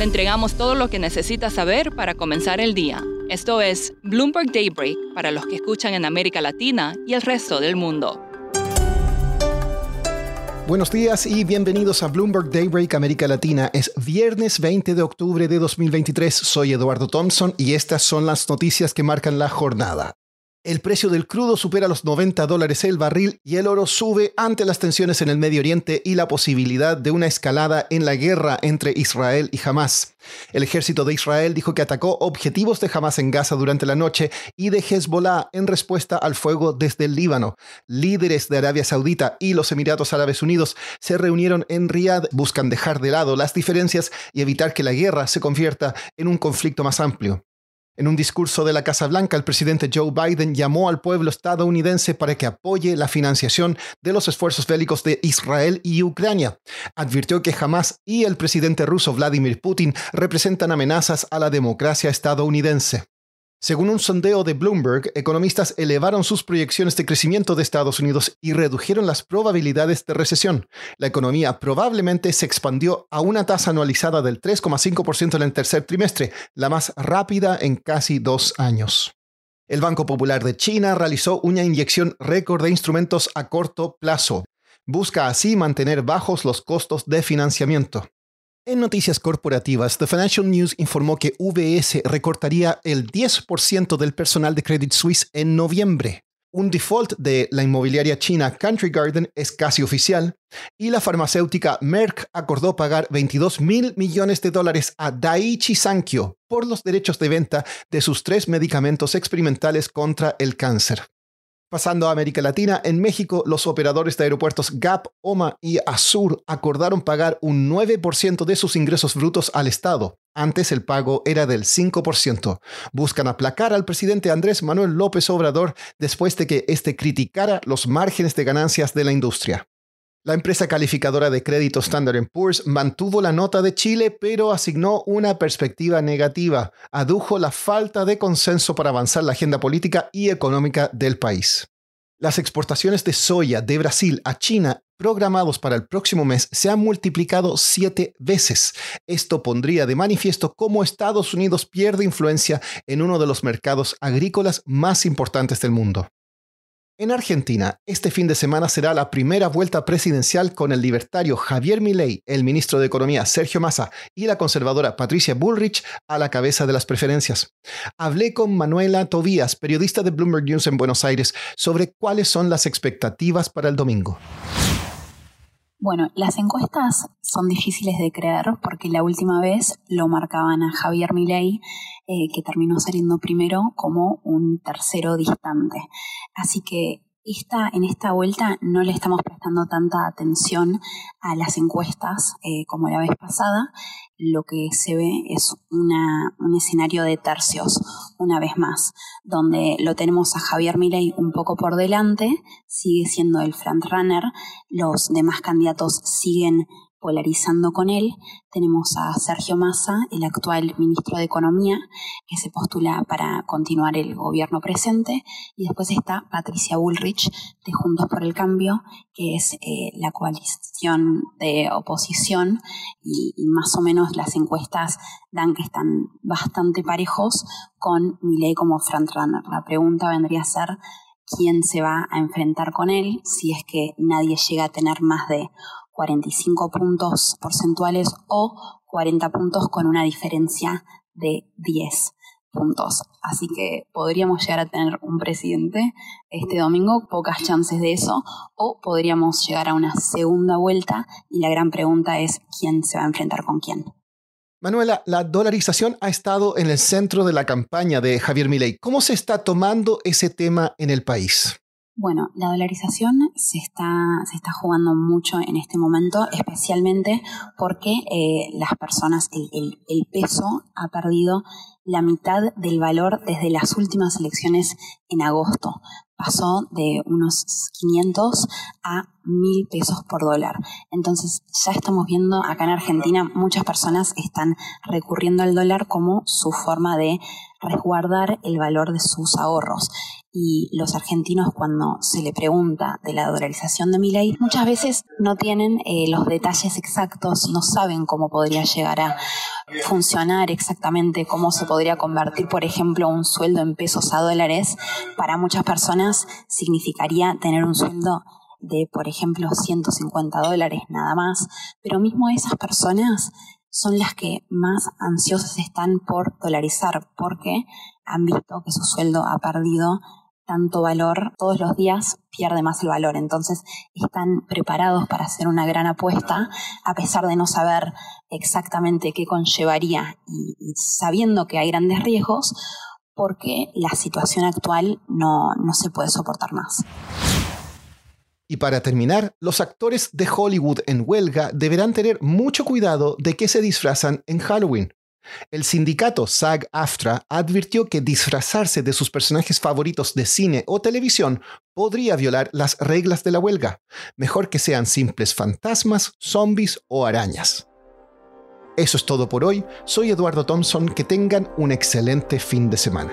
Le entregamos todo lo que necesita saber para comenzar el día. Esto es Bloomberg Daybreak para los que escuchan en América Latina y el resto del mundo. Buenos días y bienvenidos a Bloomberg Daybreak América Latina. Es viernes 20 de octubre de 2023. Soy Eduardo Thompson y estas son las noticias que marcan la jornada. El precio del crudo supera los 90 dólares el barril y el oro sube ante las tensiones en el Medio Oriente y la posibilidad de una escalada en la guerra entre Israel y Hamas. El ejército de Israel dijo que atacó objetivos de Hamas en Gaza durante la noche y de Hezbollah en respuesta al fuego desde el Líbano. Líderes de Arabia Saudita y los Emiratos Árabes Unidos se reunieron en Riyadh, buscan dejar de lado las diferencias y evitar que la guerra se convierta en un conflicto más amplio. En un discurso de la Casa Blanca, el presidente Joe Biden llamó al pueblo estadounidense para que apoye la financiación de los esfuerzos bélicos de Israel y Ucrania. Advirtió que Hamas y el presidente ruso Vladimir Putin representan amenazas a la democracia estadounidense. Según un sondeo de Bloomberg, economistas elevaron sus proyecciones de crecimiento de Estados Unidos y redujeron las probabilidades de recesión. La economía probablemente se expandió a una tasa anualizada del 3,5% en el tercer trimestre, la más rápida en casi dos años. El Banco Popular de China realizó una inyección récord de instrumentos a corto plazo. Busca así mantener bajos los costos de financiamiento. En noticias corporativas, The Financial News informó que VS recortaría el 10% del personal de Credit Suisse en noviembre. Un default de la inmobiliaria china Country Garden es casi oficial y la farmacéutica Merck acordó pagar 22 mil millones de dólares a Daiichi Sankyo por los derechos de venta de sus tres medicamentos experimentales contra el cáncer. Pasando a América Latina, en México los operadores de aeropuertos Gap, OMA y Azur acordaron pagar un 9% de sus ingresos brutos al Estado. Antes el pago era del 5%. Buscan aplacar al presidente Andrés Manuel López Obrador después de que éste criticara los márgenes de ganancias de la industria. La empresa calificadora de crédito Standard Poor's mantuvo la nota de Chile, pero asignó una perspectiva negativa. Adujo la falta de consenso para avanzar la agenda política y económica del país. Las exportaciones de soya de Brasil a China programados para el próximo mes se han multiplicado siete veces. Esto pondría de manifiesto cómo Estados Unidos pierde influencia en uno de los mercados agrícolas más importantes del mundo. En Argentina, este fin de semana será la primera vuelta presidencial con el libertario Javier Milei, el ministro de Economía Sergio Massa y la conservadora Patricia Bullrich a la cabeza de las preferencias. Hablé con Manuela Tobías, periodista de Bloomberg News en Buenos Aires, sobre cuáles son las expectativas para el domingo. Bueno, las encuestas son difíciles de creer porque la última vez lo marcaban a Javier Milei, eh, que terminó saliendo primero como un tercero distante. Así que esta, en esta vuelta no le estamos prestando tanta atención a las encuestas eh, como la vez pasada. Lo que se ve es un escenario de tercios, una vez más, donde lo tenemos a Javier Milei un poco por delante, sigue siendo el frontrunner, los demás candidatos siguen polarizando con él. Tenemos a Sergio Massa, el actual ministro de Economía, que se postula para continuar el gobierno presente. Y después está Patricia Bullrich, de Juntos por el Cambio, que es eh, la coalición de oposición. Y, y, más o menos las encuestas dan que están bastante parejos con Milei como frontrunner. La pregunta vendría a ser quién se va a enfrentar con él si es que nadie llega a tener más de 45 puntos porcentuales o 40 puntos con una diferencia de 10 puntos. Así que podríamos llegar a tener un presidente este domingo, pocas chances de eso, o podríamos llegar a una segunda vuelta y la gran pregunta es quién se va a enfrentar con quién. Manuela, la dolarización ha estado en el centro de la campaña de Javier Milei. ¿Cómo se está tomando ese tema en el país? Bueno, la dolarización se está, se está jugando mucho en este momento, especialmente porque eh, las personas, el, el, peso ha perdido la mitad del valor desde las últimas elecciones en agosto. Pasó de unos 500 a 1000 pesos por dólar. Entonces ya estamos viendo acá en Argentina muchas personas están recurriendo al dólar como su forma de resguardar el valor de sus ahorros y los argentinos cuando se le pregunta de la dolarización de mi ley, muchas veces no tienen eh, los detalles exactos, no saben cómo podría llegar a funcionar exactamente, cómo se podría convertir, por ejemplo, un sueldo en pesos a dólares. Para muchas personas significaría tener un sueldo de, por ejemplo, 150 dólares nada más, pero mismo esas personas son las que más ansiosas están por dolarizar porque han visto que su sueldo ha perdido tanto valor, todos los días pierde más el valor. Entonces están preparados para hacer una gran apuesta, a pesar de no saber exactamente qué conllevaría y, sabiendo que hay grandes riesgos, porque la situación actual no, no se puede soportar más. Y para terminar, los actores de Hollywood en huelga deberán tener mucho cuidado de que se disfrazan en Halloween. El sindicato SAG-AFTRA advirtió que disfrazarse de sus personajes favoritos de cine o televisión podría violar las reglas de la huelga. Mejor que sean simples fantasmas, zombies o arañas. Eso es todo por hoy. Soy Eduardo Thompson. Que tengan un excelente fin de semana.